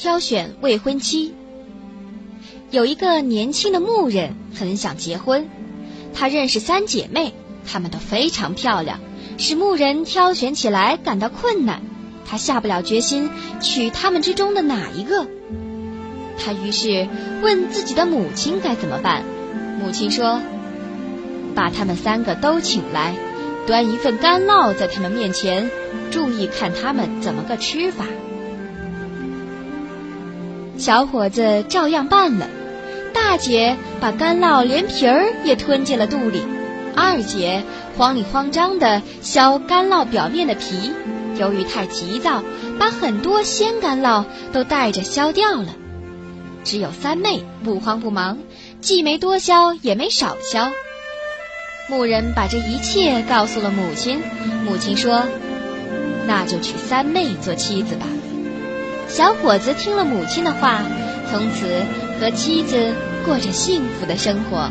挑选未婚妻。有一个年轻的牧人很想结婚，他认识三姐妹，她们都非常漂亮，使牧人挑选起来感到困难。他下不了决心娶她们之中的哪一个。他于是问自己的母亲该怎么办。母亲说：“把她们三个都请来，端一份干酪在她们面前，注意看她们怎么个吃法。”小伙子照样办了。大姐把干酪连皮儿也吞进了肚里，二姐慌里慌张地削干酪表面的皮，由于太急躁，把很多鲜干酪都带着削掉了。只有三妹不慌不忙，既没多削也没少削。牧人把这一切告诉了母亲，母亲说：“那就娶三妹做妻子吧。”小伙子听了母亲的话，从此和妻子过着幸福的生活。